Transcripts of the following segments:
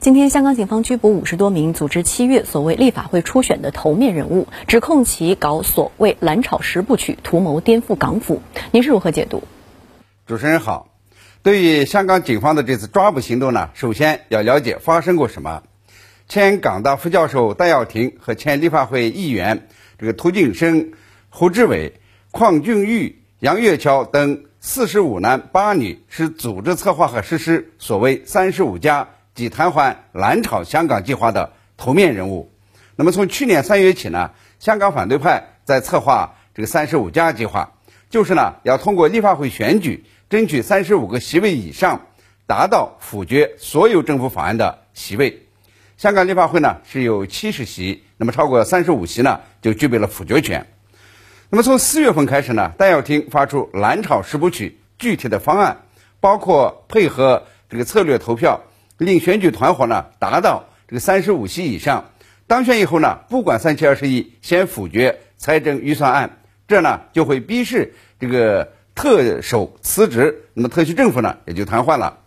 今天，香港警方拘捕五十多名组织七月所谓立法会初选的头面人物，指控其搞所谓“蓝炒十部曲”，图谋颠覆港府。您是如何解读？主持人好。对于香港警方的这次抓捕行动呢，首先要了解发生过什么。前港大副教授戴耀廷和前立法会议员这个涂晋生、胡志伟、邝俊玉、杨岳桥等四十五男八女是组织策划和实施所谓“三十五加”及瘫痪蓝炒香港计划的头面人物。那么从去年三月起呢，香港反对派在策划这个“三十五加”计划，就是呢要通过立法会选举。争取三十五个席位以上，达到否决所有政府法案的席位。香港立法会呢是有七十席，那么超过三十五席呢就具备了否决权。那么从四月份开始呢，戴耀廷发出蓝炒十部曲具体的方案，包括配合这个策略投票，令选举团伙呢达到这个三十五席以上，当选以后呢，不管三七二十一，先否决财政预算案，这呢就会逼使这个。特首辞职，那么特区政府呢也就瘫痪了。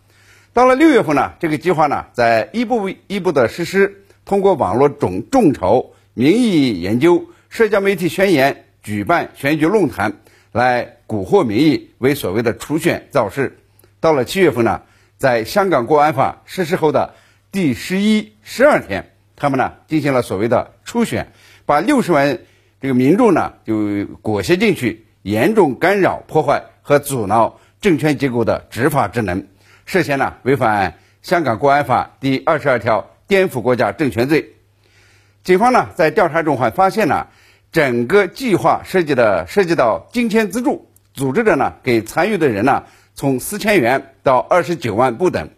到了六月份呢，这个计划呢在一步一步的实施，通过网络众众筹、民意研究、社交媒体宣言、举办选举论坛，来蛊惑民意，为所谓的初选造势。到了七月份呢，在香港国安法实施后的第十一、十二天，他们呢进行了所谓的初选，把六十万这个民众呢就裹挟进去。严重干扰、破坏和阻挠政权机构的执法职能，涉嫌呢违反香港国安法第二十二条颠覆国家政权罪。警方呢在调查中还发现呢，整个计划涉及的涉及到金钱资助，组织者呢给参与的人呢从四千元到二十九万不等。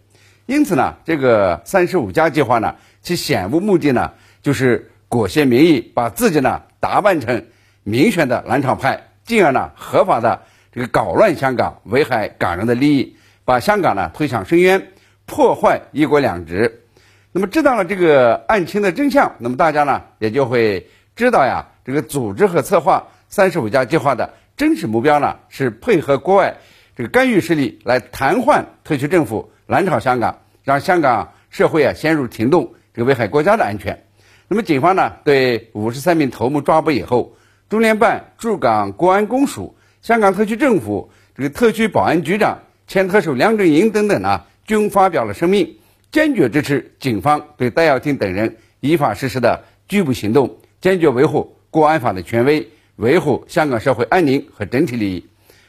因此呢，这个三十五加计划呢，其显物目的呢就是裹挟民意，把自己呢打扮成民选的蓝场派。进而呢，合法的这个搞乱香港，危害港人的利益，把香港呢推向深渊，破坏一国两制。那么知道了这个案情的真相，那么大家呢也就会知道呀，这个组织和策划三十五加计划的真实目标呢，是配合国外这个干预势力来瘫痪特区政府，蓝炒香港，让香港社会啊陷入停动，这个危害国家的安全。那么警方呢对五十三名头目抓捕以后。中联办驻港国安公署、香港特区政府、这个特区保安局长、前特首梁振英等等呢，均发表了声明，坚决支持警方对戴耀廷等人依法实施的拘捕行动，坚决维护国安法的权威，维护香港社会安宁和整体利益。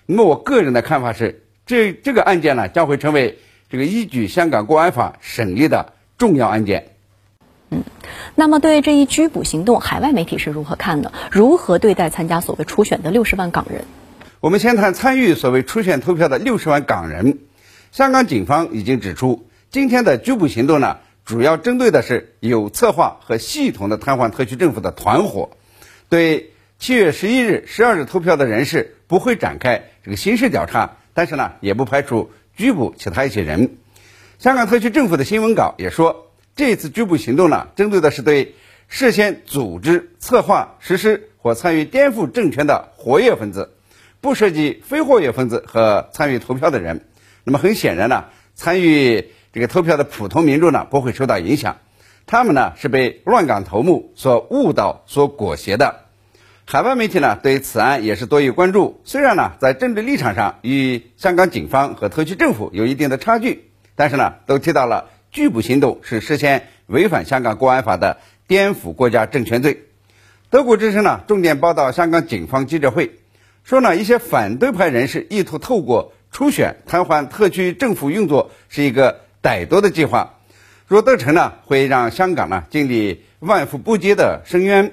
那么，我个人的看法是，这这个案件呢，将会成为这个依据香港国安法审理的重要案件。嗯，那么对这一拘捕行动，海外媒体是如何看的？如何对待参加所谓初选的六十万港人？我们先谈参与所谓初选投票的六十万港人。香港警方已经指出，今天的拘捕行动呢，主要针对的是有策划和系统的瘫痪特区政府的团伙。对七月十一日、十二日投票的人士，不会展开这个刑事调查，但是呢，也不排除拘捕其他一些人。香港特区政府的新闻稿也说。这次拘捕行动呢，针对的是对涉嫌组织、策划、实施或参与颠覆政权的活跃分子，不涉及非活跃分子和参与投票的人。那么很显然呢，参与这个投票的普通民众呢，不会受到影响。他们呢是被乱港头目所误导、所裹挟的。海外媒体呢对此案也是多有关注。虽然呢在政治立场上与香港警方和特区政府有一定的差距，但是呢都提到了。拒捕行动是涉嫌违反香港国安法的颠覆国家政权罪。德国之声呢重点报道香港警方记者会，说呢一些反对派人士意图透过初选瘫痪特区政府运作是一个歹毒的计划，若得逞呢会让香港呢经历万夫不接的深渊。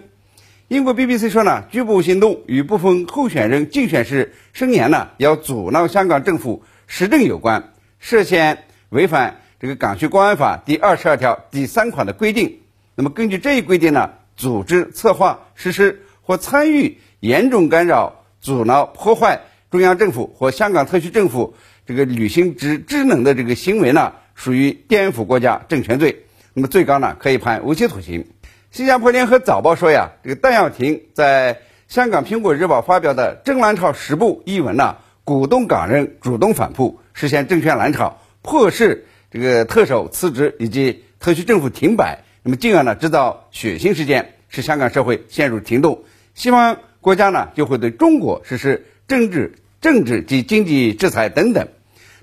英国 BBC 说呢拘捕行动与部分候选人竞选时声言呢要阻挠香港政府施政有关，涉嫌违反。这个《港区国安法》第二十二条第三款的规定，那么根据这一规定呢，组织、策划、实施或参与严重干扰、阻挠、破坏中央政府或香港特区政府这个履行职职能的这个行为呢，属于颠覆国家政权罪，那么最高呢可以判无期徒刑。新加坡联合早报说呀，这个戴耀廷在香港《苹果日报》发表的《真蓝潮十部》一文呢，鼓动港人主动反扑，实现政权蓝潮，迫使。这个特首辞职以及特区政府停摆，那么进而呢制造血腥事件，使香港社会陷入停动。西方国家呢就会对中国实施政治、政治及经济制裁等等。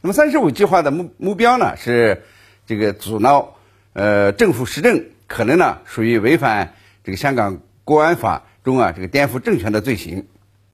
那么“三十五”计划的目目标呢是这个阻挠呃政府施政，可能呢属于违反这个香港国安法中啊这个颠覆政权的罪行。